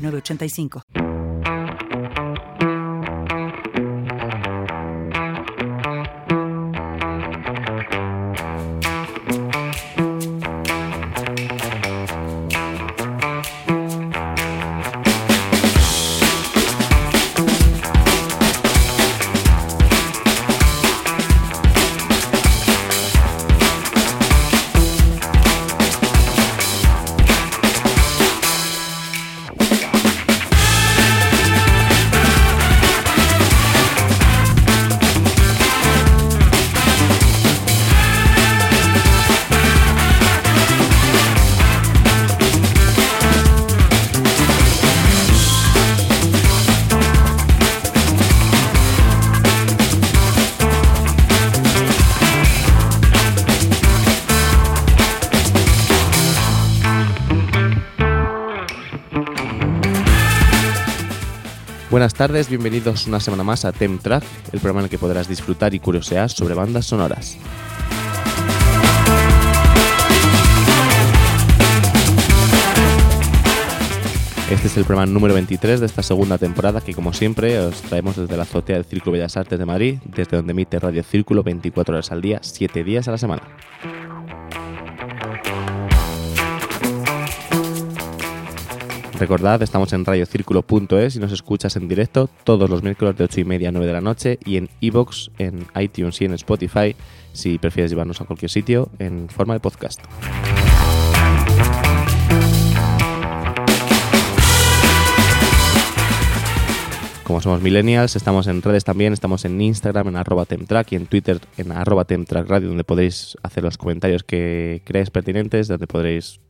906985. Buenas tardes, bienvenidos una semana más a Tem Track, el programa en el que podrás disfrutar y curiosear sobre bandas sonoras. Este es el programa número 23 de esta segunda temporada que como siempre os traemos desde la azotea del Círculo Bellas Artes de Madrid, desde donde emite Radio Círculo 24 horas al día, 7 días a la semana. Recordad, estamos en radiocírculo.es y nos escuchas en directo todos los miércoles de 8 y media a 9 de la noche y en iVoox, en iTunes y en Spotify si prefieres llevarnos a cualquier sitio en forma de podcast. Como somos millennials, estamos en redes también, estamos en Instagram en arroba temtrack y en Twitter en arroba temtrackradio donde podéis hacer los comentarios que creáis pertinentes, donde podréis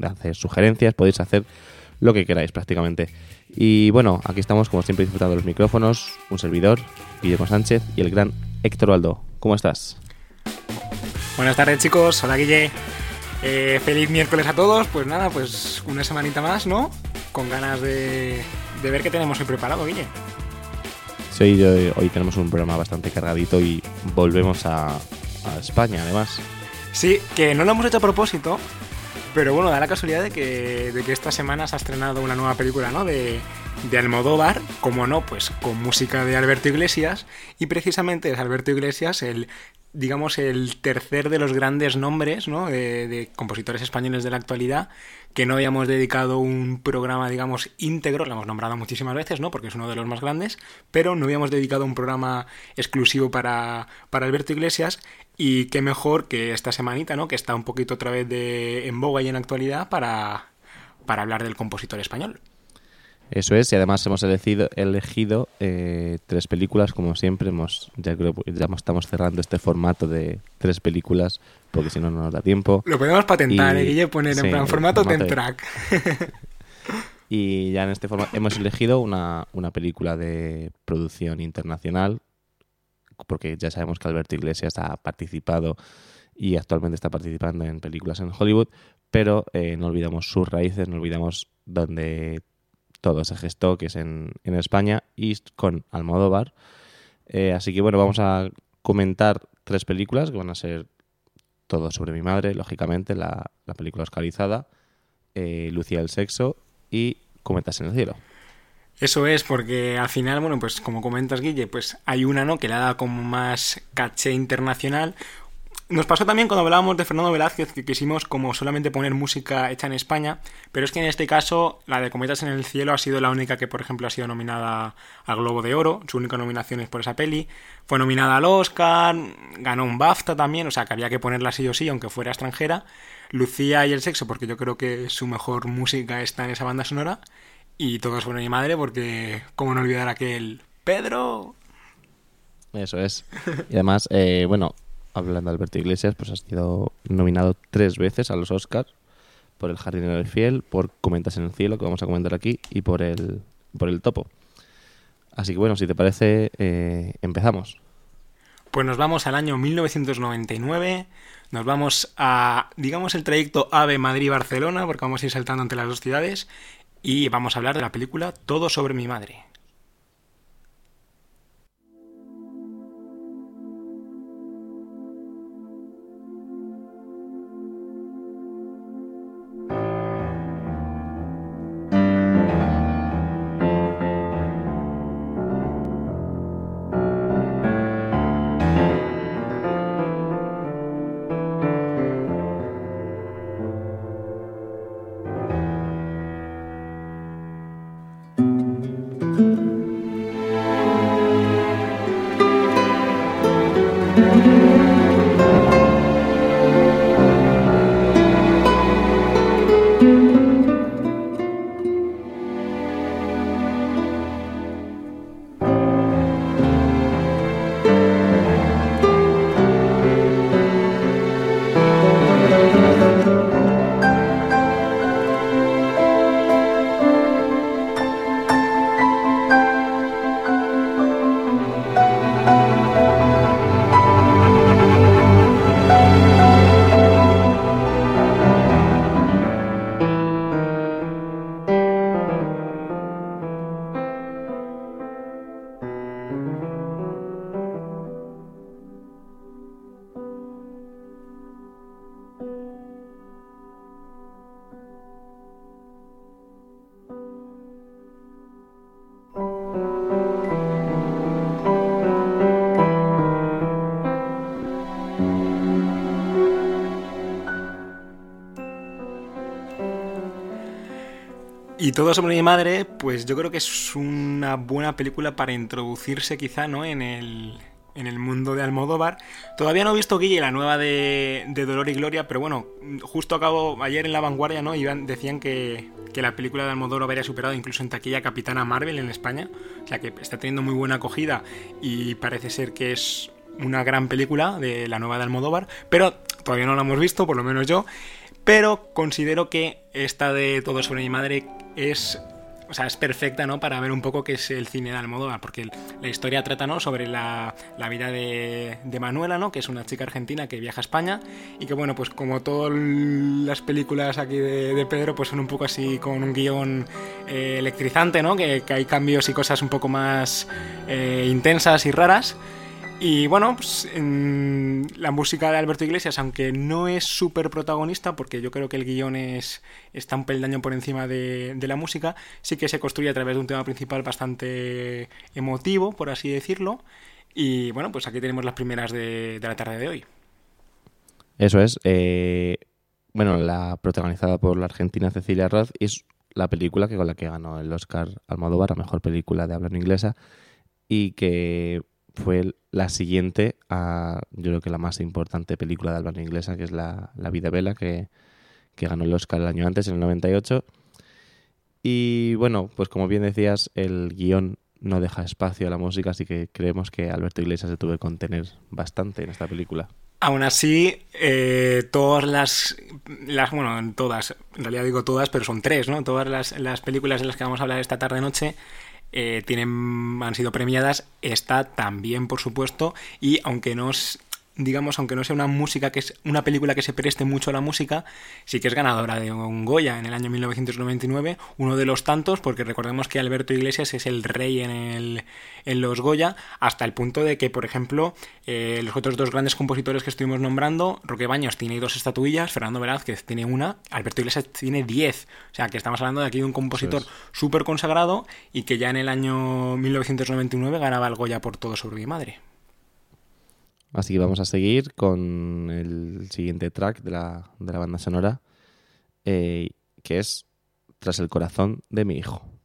hacer sugerencias, podéis hacer lo que queráis prácticamente. Y bueno, aquí estamos como siempre disfrutando de los micrófonos, un servidor, Guillermo Sánchez y el gran Héctor Baldo. ¿Cómo estás? Buenas tardes chicos, hola Guille. Eh, feliz miércoles a todos, pues nada, pues una semanita más, ¿no? Con ganas de, de ver qué tenemos hoy preparado, Guille. Sí, hoy, hoy tenemos un programa bastante cargadito y volvemos a, a España además. Sí, que no lo hemos hecho a propósito, pero bueno, da la casualidad de que, de que esta semana se ha estrenado una nueva película, ¿no? De, de Almodóvar, como no, pues con música de Alberto Iglesias, y precisamente es Alberto Iglesias el digamos, el tercer de los grandes nombres ¿no? de, de, compositores españoles de la actualidad, que no habíamos dedicado un programa, digamos, íntegro, lo hemos nombrado muchísimas veces, ¿no? porque es uno de los más grandes, pero no habíamos dedicado un programa exclusivo para, para Alberto Iglesias, y qué mejor que esta semanita, ¿no? que está un poquito otra vez de, en boga y en actualidad, para, para hablar del compositor español. Eso es, y además hemos elegido, elegido eh, tres películas, como siempre, hemos, ya creo ya estamos cerrando este formato de tres películas, porque si no, no nos da tiempo. Lo podemos patentar, y, ¿eh? Guille, poner sí, en plan formato Temtrack. y ya en este formato hemos elegido una, una película de producción internacional, porque ya sabemos que Alberto Iglesias ha participado y actualmente está participando en películas en Hollywood, pero eh, no olvidamos sus raíces, no olvidamos donde todo se gestó, que es en, en España, y con Almodóvar. Eh, así que bueno, vamos a comentar tres películas que van a ser todo sobre mi madre, lógicamente, la, la película oscarizada, eh, Lucía el Sexo y Cometas en el Cielo. Eso es, porque al final, bueno, pues como comentas, Guille, pues hay una, ¿no? Que le da como más caché internacional, nos pasó también cuando hablábamos de Fernando Velázquez que quisimos como solamente poner música hecha en España, pero es que en este caso la de Cometas en el Cielo ha sido la única que, por ejemplo, ha sido nominada al Globo de Oro, su única nominación es por esa peli, fue nominada al Oscar, ganó un BAFTA también, o sea que había que ponerla sí o sí, aunque fuera extranjera. Lucía y el sexo, porque yo creo que su mejor música está en esa banda sonora, y todo sobre mi madre, porque cómo no olvidar aquel Pedro. Eso es. Y además, eh, bueno, hablando de Alberto Iglesias, pues ha sido nominado tres veces a los Oscars por el jardinero del fiel, por Comentas en el cielo, que vamos a comentar aquí, y por el, por el topo. Así que bueno, si te parece, eh, empezamos. Pues nos vamos al año 1999, nos vamos a, digamos, el trayecto AVE Madrid-Barcelona, porque vamos a ir saltando entre las dos ciudades, y vamos a hablar de la película Todo sobre mi madre. Y todo sobre mi madre, pues yo creo que es una buena película para introducirse quizá, ¿no? En el, en el mundo de Almodóvar. Todavía no he visto Guille, la nueva de, de Dolor y Gloria, pero bueno, justo acabo ayer en La Vanguardia, ¿no? Iban, decían que, que la película de Almodóvar habría superado incluso en taquilla Capitana Marvel en España, o sea que está teniendo muy buena acogida y parece ser que es una gran película de la nueva de Almodóvar, pero todavía no la hemos visto, por lo menos yo. Pero considero que esta de Todo sobre mi madre es o sea, es perfecta, ¿no? Para ver un poco qué es el cine de Almodóvar, porque la historia trata, ¿no? Sobre la, la vida de, de, Manuela, ¿no? Que es una chica argentina que viaja a España y que, bueno, pues como todas las películas aquí de, Pedro, pues son un poco así con un guion eh, electrizante, ¿no? Que, que, hay cambios y cosas un poco más eh, intensas y raras. Y bueno, pues, la música de Alberto Iglesias, aunque no es súper protagonista, porque yo creo que el guion es, está un peldaño por encima de, de, la música, sí que se construye a través de un tema principal bastante emotivo, por así decirlo. Y bueno, pues aquí tenemos las primeras de, de la tarde de hoy. Eso es. Eh, bueno, la protagonizada por la argentina Cecilia Roth es la película que con la que ganó el Oscar Almodóvar a mejor película de habla no inglesa y que fue la siguiente a, yo creo que la más importante película de habla inglesa, que es La, la vida Bella, que, que, ganó el Oscar el año antes, en el 98. Y bueno, pues como bien decías, el guion no deja espacio a la música, así que creemos que Alberto Iglesias se tuvo que contener bastante en esta película. Aún así, eh, todas las, las, bueno, todas, en realidad digo todas, pero son tres, ¿no? Todas las, las películas de las que vamos a hablar esta tarde-noche eh, tienen, han sido premiadas, esta también, por supuesto, y aunque no es, digamos, aunque no sea una música que es una película que se preste mucho a la música, sí que es ganadora de un Goya en el año 1999, uno de los tantos, porque recordemos que Alberto Iglesias es el rey en, el, en los Goya, hasta el punto de que, por ejemplo, eh, los otros dos grandes compositores que estuvimos nombrando, Roque Baños tiene dos estatuillas, Fernando Velázquez tiene una, Alberto Iglesias tiene diez, o sea que estamos hablando de aquí de un compositor súper consagrado y que ya en el año 1999 ganaba el Goya por todo sobre mi madre. Así que vamos a seguir con el siguiente track de la, de la banda sonora, eh, que es Tras el corazón de mi hijo.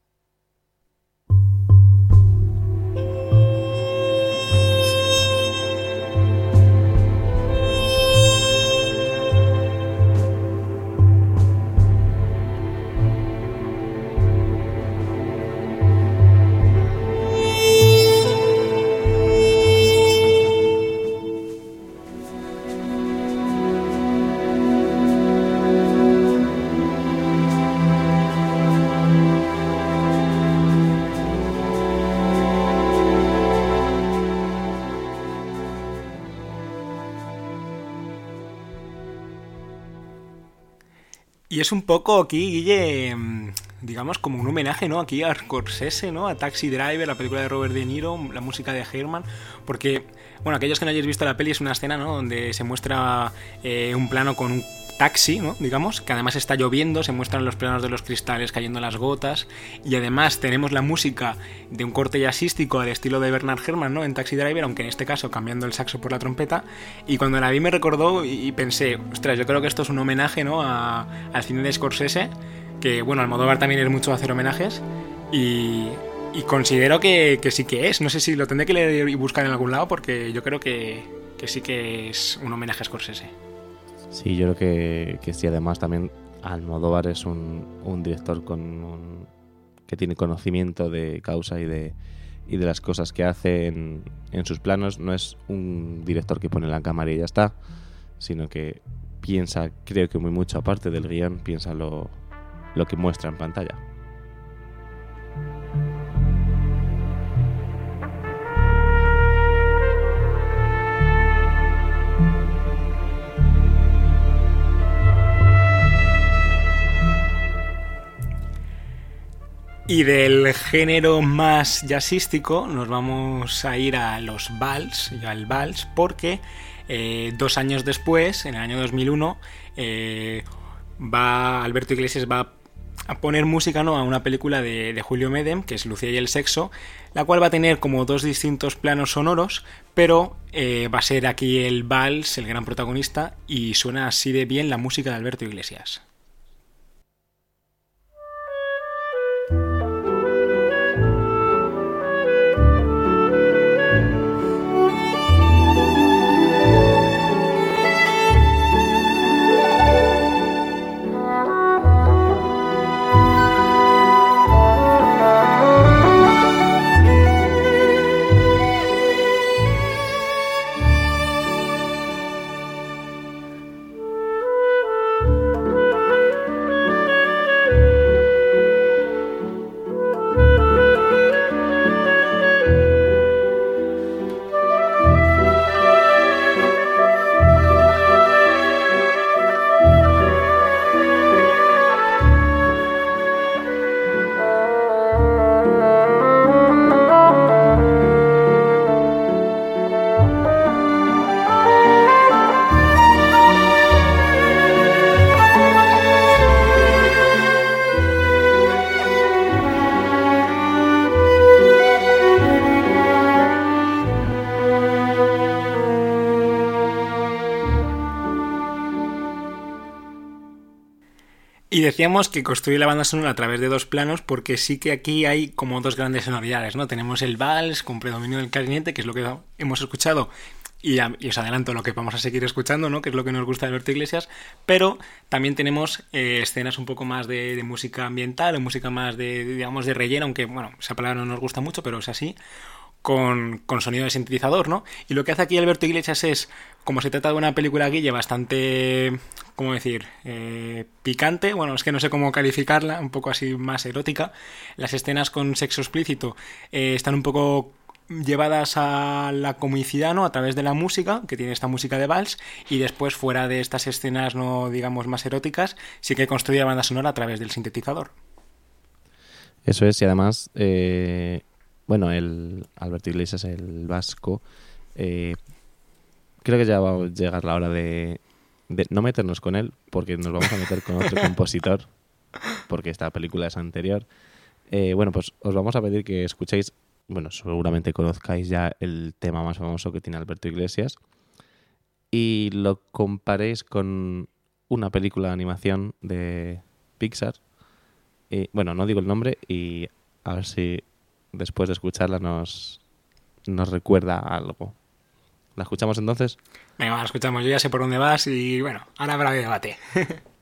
Y es un poco aquí, Guille, mm, digamos, como un homenaje, ¿no? Aquí a Scorsese, ¿no? A Taxi Driver, la película de Robert De Niro, la música de Herman, porque, bueno, aquellos que no hayáis visto la peli es una escena, ¿no? Donde se muestra eh, un plano con un taxi, ¿no? digamos, que además está lloviendo, se muestran los planos de los cristales cayendo las gotas y además tenemos la música de un corte jazzístico al estilo de Bernard Herrmann, ¿no? En Taxi Driver, aunque en este caso cambiando el saxo por la trompeta y cuando la vi me recordó y pensé, ostras, yo creo que esto es un homenaje, ¿no? Al cine de Scorsese, que bueno, Almodóvar también es mucho hacer homenajes y, considero que, sí que es, no sé si lo tendré que leer y buscar en algún lado porque yo creo que, que sí que es un homenaje a Scorsese. Sí, yo creo que, sí. Además, también Almodóvar es un, un director con que tiene conocimiento de causa y de, y de las cosas que hace en, sus planos. No es un director que pone la cámara y ya está, sino que piensa, creo que muy mucho aparte del guion, piensa lo que muestra en pantalla. Y del género más jazzístico nos vamos a ir a los vals, al vals, porque eh, dos años después, en el año 2001, eh, va Alberto Iglesias va a poner música ¿no? a una película de, Julio Medem, que es Lucía y el sexo, la cual va a tener como dos distintos planos sonoros, pero eh, va a ser aquí el vals el gran protagonista y suena así de bien la música de Alberto Iglesias. Decíamos que construye la banda sonora a través de dos planos porque sí que aquí hay como dos grandes sonoridades, ¿no? Tenemos el vals con predominio del clarinete, que es lo que hemos escuchado y, os adelanto lo que vamos a seguir escuchando, ¿no? que es lo que nos gusta de Alberto Iglesias, pero también tenemos eh, escenas un poco más de, música ambiental o música más de, digamos, de relleno, aunque, bueno, esa palabra no nos gusta mucho, pero es así, con, con, sonido de sintetizador, ¿no? Y lo que hace aquí Alberto Iglesias es, como se trata de una película guille bastante, ¿cómo decir?, eh, picante, bueno, es que no sé cómo calificarla, un poco así más erótica, las escenas con sexo explícito eh, están un poco llevadas a la comicidad, ¿no? A través de la música, que tiene esta música de vals, y después fuera de estas escenas, no digamos más eróticas, sí que construye la banda sonora a través del sintetizador. Eso es, y además... Eh bueno, el Alberto Iglesias, el vasco, eh, creo que ya va a llegar la hora de, no meternos con él, porque nos vamos a meter con otro compositor, porque esta película es anterior. Eh, bueno, pues os vamos a pedir que escuchéis, bueno, seguramente conozcáis ya el tema más famoso que tiene Alberto Iglesias, y lo comparéis con una película de animación de Pixar. Y, bueno, no digo el nombre y a ver si después de escucharla nos, nos recuerda algo. ¿La escuchamos entonces? Venga, la escuchamos. Yo ya sé por dónde vas y bueno, ahora habrá debate.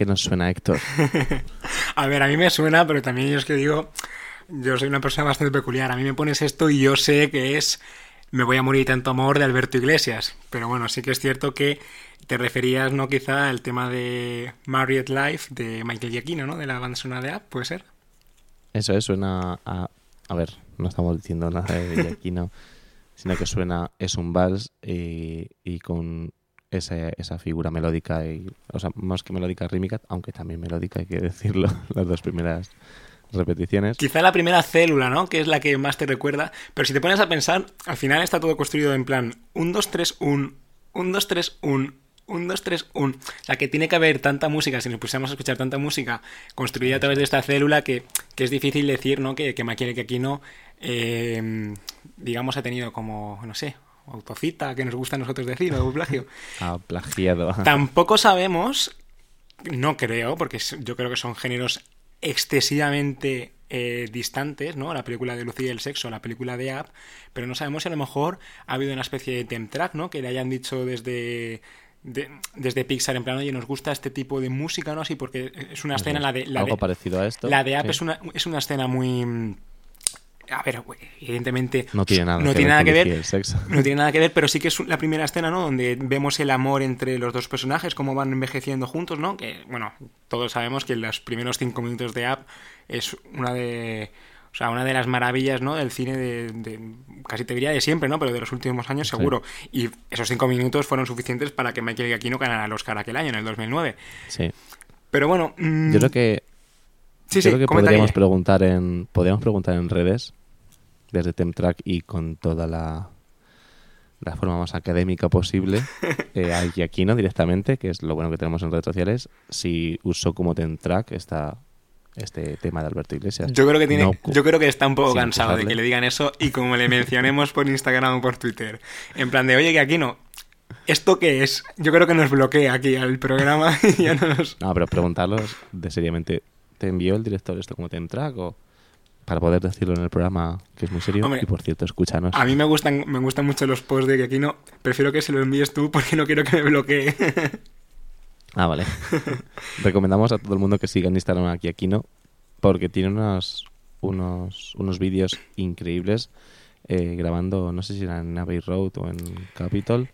qué nos suena Héctor? A ver, a mí me suena, pero también yo es que digo, yo soy una persona bastante peculiar. A mí me pones esto y yo sé que es Me voy a morir tanto amor de Alberto Iglesias. Pero bueno, sí que es cierto que te referías, ¿no? Quizá al tema de Marriott Life de Michael Giacchino, ¿no? De la banda sonora de App, ¿puede ser? Eso es, suena a... A ver, no estamos diciendo nada de Giacchino, sino que suena, es un vals y, y con esa, esa figura melódica, y, o sea, más que melódica rítmica, aunque también melódica, hay que decirlo, las dos primeras repeticiones. Quizá la primera célula, ¿no? Que es la que más te recuerda. Pero si te pones a pensar, al final está todo construido en plan 1, 2, 3, 1, 1, 2, 3, 1, 1, 2, 3, 1. O sea, que tiene que haber tanta música, si nos pusiéramos a escuchar tanta música construida a través de esta célula, que, que es difícil decir, ¿no? Que, que Maquiere que aquí no, eh, digamos, ha tenido como, no sé, autocita, que nos gusta a nosotros decir, o plagio. Ah, plagiado. Tampoco sabemos, no creo, porque yo creo que son géneros excesivamente eh, distantes, ¿no? La película de Lucía y el sexo, la película de App, pero no sabemos si a lo mejor ha habido una especie de temp track, ¿no? Que le hayan dicho desde de- desde Pixar en plan, oye, nos gusta este tipo de música, ¿no? Así porque es una escena, la de la Algo de, parecido a esto. la de App sí. es una es una escena muy a ver, evidentemente No tiene nada, no que, tiene ver nada que ver, el sexo. no tiene nada que ver, pero sí que es la primera escena, ¿no? Donde vemos el amor entre los dos personajes, cómo van envejeciendo juntos, ¿no? Que, bueno, todos sabemos que los primeros cinco minutos de App es una de... O sea, una de las maravillas, ¿no? Del cine de, de- casi te diría de siempre, ¿no? Pero de los últimos años Sí. seguro. Y esos cinco minutos fueron suficientes para que Michael Giacchino ganara el Oscar aquel año, en el 2009. Sí. Pero bueno... mm, Yo creo que, sí, yo sí, creo que podríamos preguntar en podríamos preguntar en redes desde Temtrack y con toda la la forma más académica posible eh, a Giacchino directamente, que es lo bueno que tenemos en redes sociales, si usó como Temtrack esta este tema de Alberto Iglesias. Yo creo que tiene, No, yo creo que está un poco cansado de que le digan eso y como le mencionemos por Instagram o por Twitter, en plan de, oye, que aquí no, ¿esto qué es? Yo creo que nos bloquea aquí al programa y ya no nos... No, pero preguntarlos de seriamente, ¿te envió el director esto como Temtrack o para poder decirlo en el programa que es muy serio? Hombre, y por cierto, escúchanos. A mí me gustan, me gustan mucho los posts de que no, prefiero que se lo envíes tú porque no quiero que me bloquee. Ah, vale. Recomendamos a todo el mundo que siga en Instagram aquí Aquino porque tiene unos, unos, unos vídeos increíbles eh, grabando, no sé si era en Abbey Road o en Capitol,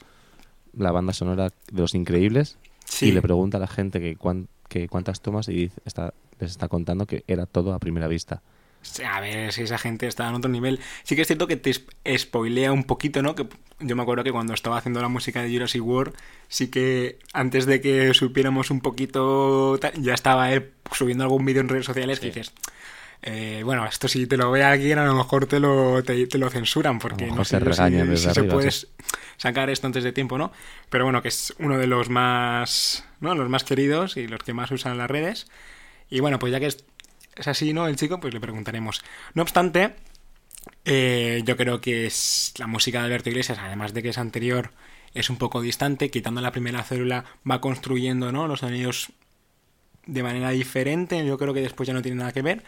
la banda sonora de Los Increíbles Sí. y le pregunta a la gente que, cuán- que cuántas tomas y dice- está, les está contando que era todo a primera vista. A ver, si esa gente está en otro nivel. Sí que es cierto que te sp- spoilea un poquito, ¿no? Que yo me acuerdo que cuando estaba haciendo la música de Jurassic World, sí que antes de que supiéramos un poquito, ya estaba él subiendo algún vídeo en redes sociales que dices, eh, bueno, esto si te lo ve alguien, a lo mejor te lo, te, te lo censuran, porque no sé si- regañan si, desde se puede sacar esto antes de tiempo, ¿no? Pero bueno, que es uno de los más, ¿no? Los más queridos y los que más usan las redes. Y bueno, pues ya que es, es así, ¿no? El chico, pues le preguntaremos. No obstante, eh, yo creo que es la música de Alberto Iglesias, además de que es anterior, es un poco distante. Quitando la primera célula, va construyendo, ¿no? Los sonidos de manera diferente. Yo creo que después ya no tiene nada que ver.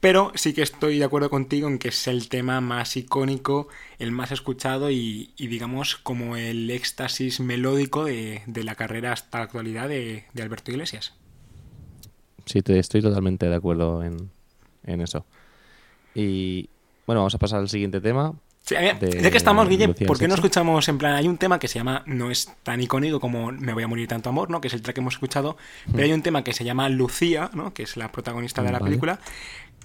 Pero sí que estoy de acuerdo contigo en que es el tema más icónico, el más escuchado y, digamos como el éxtasis melódico de, de la carrera hasta la actualidad de, de Alberto Iglesias. Sí, te, estoy totalmente de acuerdo en, en eso. Y bueno, vamos a pasar al siguiente tema. Sí, a ver, de ya que estamos, Guille, ¿por qué no escuchamos en plan? Hay un tema que se llama, no es tan icónico como Me voy a morir tanto amor, ¿no? Que es el track que hemos escuchado, pero hay un tema que se llama Lucía, ¿no? Que es la protagonista de la Vale. película,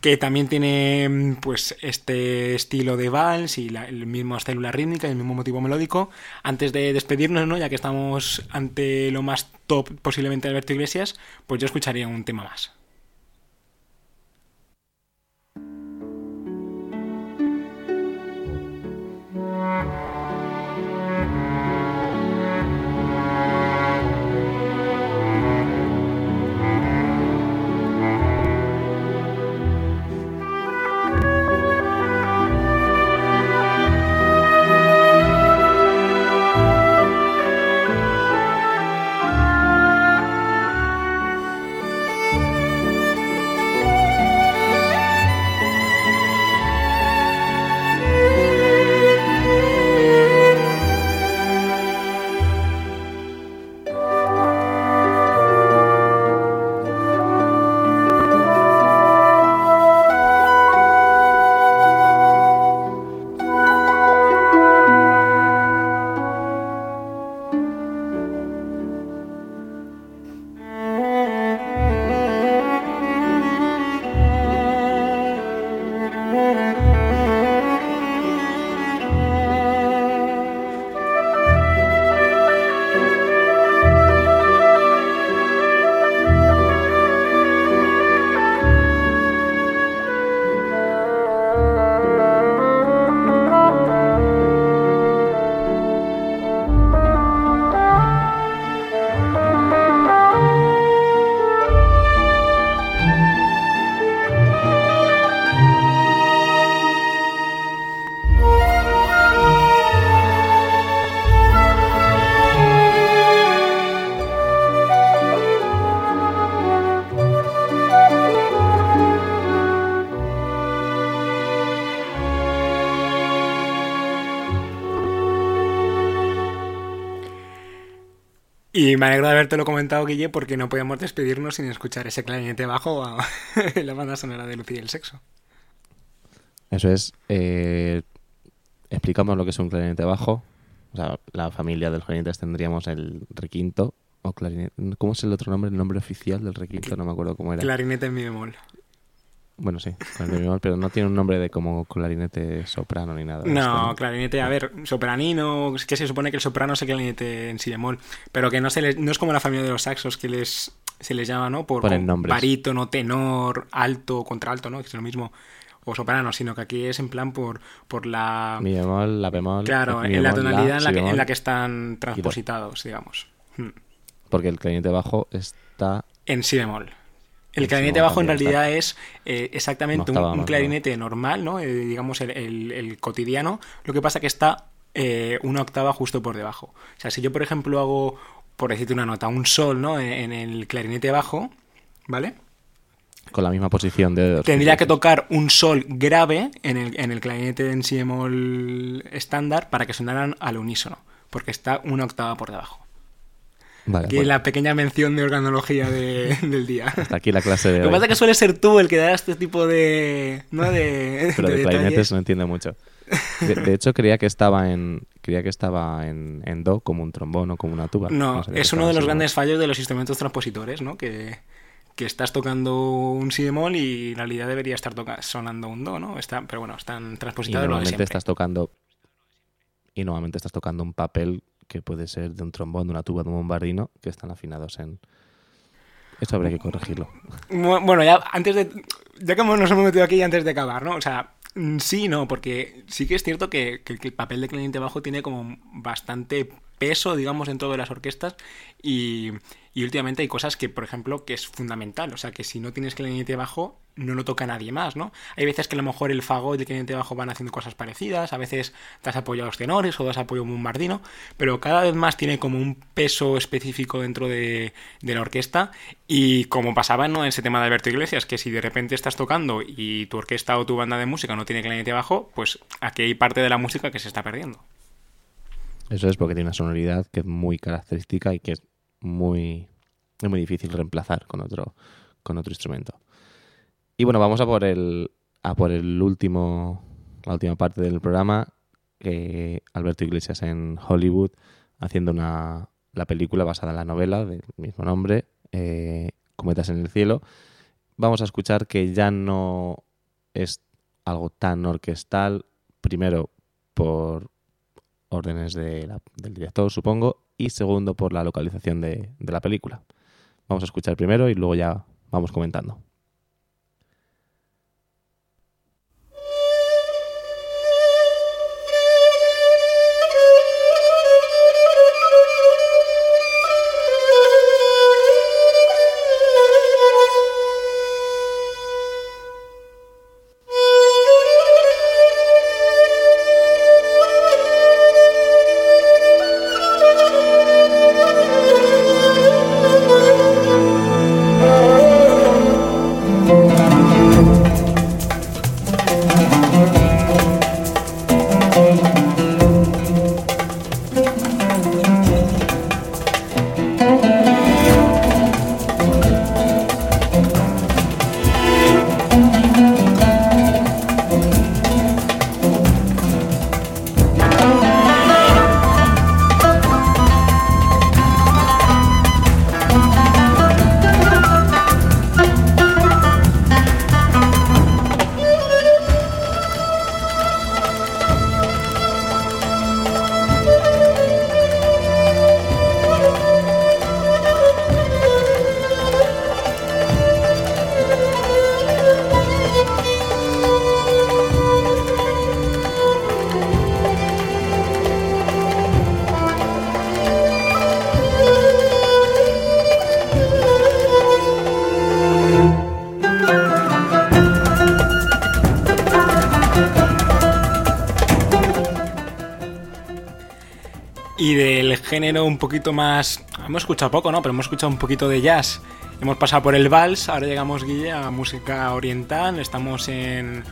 que también tiene, mm, pues, este estilo de vals y la, el mismo célula rítmica y el mismo motivo melódico. Antes de despedirnos, ¿no? Ya que estamos ante lo más top posiblemente de Alberto Iglesias, pues yo escucharía un tema más. Y me alegro de habértelo comentado, Guille, porque no podíamos despedirnos sin escuchar ese clarinete bajo a la banda sonora de Lucía y el sexo. Eso es. Eh, explicamos lo que es un clarinete bajo. O sea, la familia de los clarinetes tendríamos el requinto o clarinete. ¿Cómo es el otro nombre? El nombre oficial del requinto, no me acuerdo cómo era. Clarinete en mi bemol. Bueno, sí, pero no tiene un nombre de como clarinete soprano ni nada. No, clarinete, a ver, sopranino, que se supone que el soprano es el clarinete en si bemol, pero que no, se les, no es como la familia de los saxos que les se les llama, ¿no? Por Ponen nombres. barítono, tenor, alto, contralto, ¿no? Que es lo mismo o soprano, sino que aquí es en plan por, por la... Mi bemol, la bemol. Claro, en la tonalidad en, la que, en la que están transpositados, digamos. Hmm. Porque el clarinete bajo está En si bemol. El clarinete bajo en realidad es eh, exactamente un, clarinete normal, ¿no? Eh, digamos el, el- el cotidiano. Lo que pasa que está eh, una octava justo por debajo. O sea, si yo, por ejemplo, hago, por decirte una nota, un sol, ¿no? En, en el clarinete bajo, ¿vale? con la misma posición de dedos. Tendría que tocar un sol grave en el, en el clarinete en si bemol estándar para que sonaran al unísono, porque está una octava por debajo. Vale, bueno, la pequeña mención de organología de- del día. hasta aquí la clase de Lo que pasa es que suele ser tú el que da este tipo de. ¿no? de, Pero de de clarinetes no entiende mucho. De, de hecho, creía que estaba en creía que estaba en, en do como un trombón o como una tuba. No, que es uno de los grandes fallos de los instrumentos transpositores, ¿no? Que, que estás tocando un si bemol y en realidad debería estar toca- sonando un do, ¿no? Está, pero bueno, están Y transpositados lo de normalmente estás tocando y normalmente estás tocando un papel que puede ser de un trombón, de una tuba, de un bombardino, que están afinados en. Eso habría que corregirlo. Bu- Bueno, ya antes de. Ya que nos hemos metido aquí antes de acabar, ¿no? O sea, mm, sí no, porque sí que es cierto que, que- el papel de clarinete bajo tiene como bastante peso, digamos, dentro de las orquestas y, y últimamente hay cosas que, por ejemplo, que es fundamental. O sea, que si no tienes clarinete bajo, no lo toca nadie más, ¿no? Hay veces que a lo mejor el fagot y el clarinete bajo van haciendo cosas parecidas, a veces das apoyo a los tenores o das apoyo a un bombardino, pero cada vez más tiene como un peso específico dentro de, de la orquesta y como pasaba ¿no? en ese tema de Alberto Iglesias, que si de repente estás tocando y tu orquesta o tu banda de música no tiene clarinete bajo, pues aquí hay parte de la música que se está perdiendo. Eso es porque tiene una sonoridad que es muy característica y que es muy, muy difícil reemplazar con otro, con otro instrumento. Y bueno, vamos a por el, a por el último, la última parte del programa, que Alberto Iglesias en Hollywood, haciendo una, la película basada en la novela del mismo nombre, eh, Cometas en el cielo. Vamos a escuchar que ya no es algo tan orquestal, primero por órdenes de la- del director, supongo, y segundo por la localización de, de la película. Vamos a escuchar primero y luego ya vamos comentando. Y del género un poquito más... Hemos escuchado poco, ¿no? Pero hemos escuchado un poquito de jazz. Hemos pasado por el vals, ahora llegamos, Guille, a música oriental. Estamos en,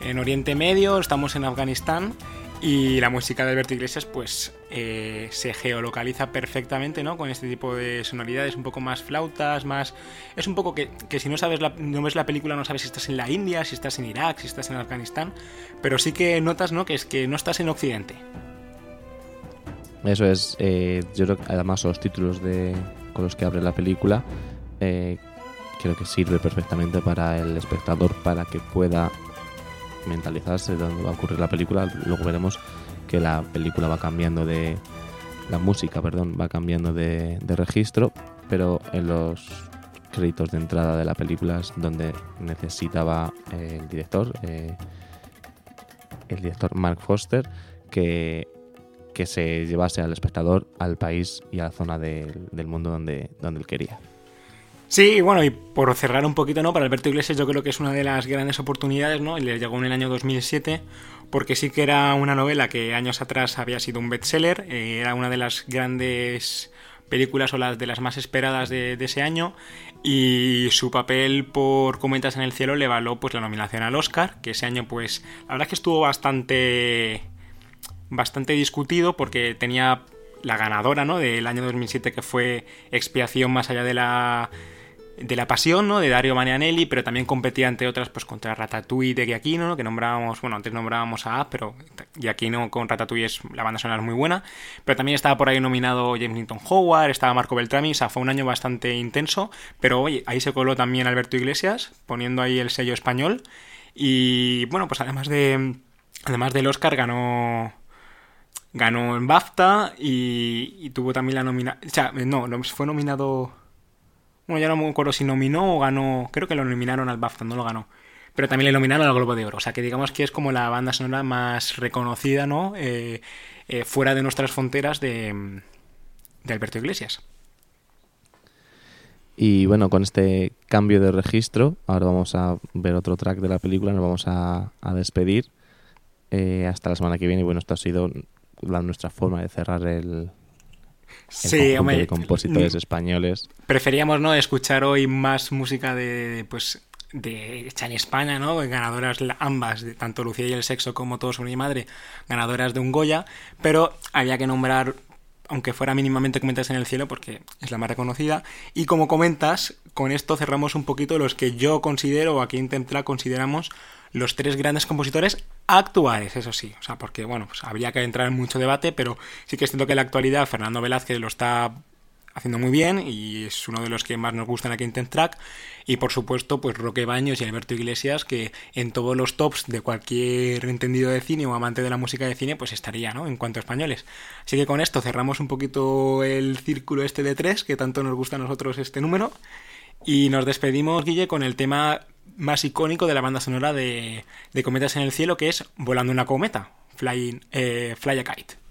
en Oriente Medio, estamos en Afganistán. Y la música de Alberto Iglesias, pues eh, se geolocaliza perfectamente, ¿no? Con este tipo de sonoridades, un poco más flautas, más. Es un poco que, que si no sabes no ves la película, no sabes si estás en la India, si estás en Irak, si estás en Afganistán. Pero sí que notas, ¿no? Que es que no estás en Occidente. Eso es, eh, yo creo que además los títulos de, con los que abre la película eh, creo que sirve perfectamente para el espectador para que pueda mentalizarse de dónde va a ocurrir la película. Luego veremos que la película va cambiando de. La música, perdón, va cambiando de, registro, pero en los créditos de entrada de la película es donde necesitaba eh, el director, eh, el director Mark Foster, que, que se llevase al espectador al país y a la zona del- del mundo donde, donde él quería. Sí, bueno, y por cerrar un poquito, ¿no? Para Alberto Iglesias yo creo que es una de las grandes oportunidades, ¿no? Y le llegó en el año 2007, porque sí que era una novela que años atrás había sido un bestseller, eh, era una de las grandes películas o las de las más esperadas de, de ese año y su papel por Cometas en el cielo le való pues la nominación al Oscar que ese año pues la verdad es que estuvo bastante bastante discutido porque tenía la ganadora ¿no? del año 2007 que fue Expiación más allá de la de la pasión, ¿no? De Dario Marianelli, pero también competía entre otras pues contra Ratatouille de Giacchino, ¿no? Que nombrábamos, bueno, antes nombrábamos a Up, pero Giacchino con Ratatouille es la banda sonora es muy buena, pero también estaba por ahí nominado James Newton Howard, estaba Marco Beltrami, o sea, fue un año bastante intenso, pero oye, ahí se coló también Alberto Iglesias, poniendo ahí el sello español y bueno, pues además de además del Oscar ganó ganó en BAFTA y, y tuvo también la nominación. O sea, no, fue nominado. Bueno, ya no me acuerdo si nominó o ganó. Creo que lo nominaron al BAFTA, no lo ganó. Pero también le nominaron al Globo de Oro. O sea, que digamos que es como la banda sonora más reconocida, ¿no? Eh, eh, fuera de nuestras fronteras de, Alberto Iglesias. Y bueno, con este cambio de registro, ahora vamos a ver otro track de la película, nos vamos a, a despedir eh, hasta la semana que viene. Y bueno, esto ha sido la, nuestra forma de cerrar el, el Sí, conjunto hombre, de compositores españoles. Preferíamos, ¿no? Escuchar hoy más música de, pues, de hecha en España, ¿no? Ganadoras ambas, de tanto Lucía y el sexo como Todo sobre mi madre, ganadoras de un Goya, pero había que nombrar, aunque fuera mínimamente comentas en el cielo, porque es la más reconocida. Y como comentas, con esto cerramos un poquito los que yo considero, o aquí en Templa consideramos, los tres grandes compositores actuales, eso sí. O sea, porque, bueno, pues habría que entrar en mucho debate, pero sí que es cierto que en la actualidad Fernando Velázquez lo está haciendo muy bien y es uno de los que más nos gustan aquí en Ten Track y por supuesto pues Roque Baños y Alberto Iglesias que en todos los tops de cualquier entendido de cine o amante de la música de cine pues estaría ¿no? en cuanto a españoles así que con esto cerramos un poquito el círculo este de tres que tanto nos gusta a nosotros este número y nos despedimos Guille con el tema más icónico de la banda sonora de, de Cometas en el Cielo que es Volando una cometa Flying, eh, Fly a Kite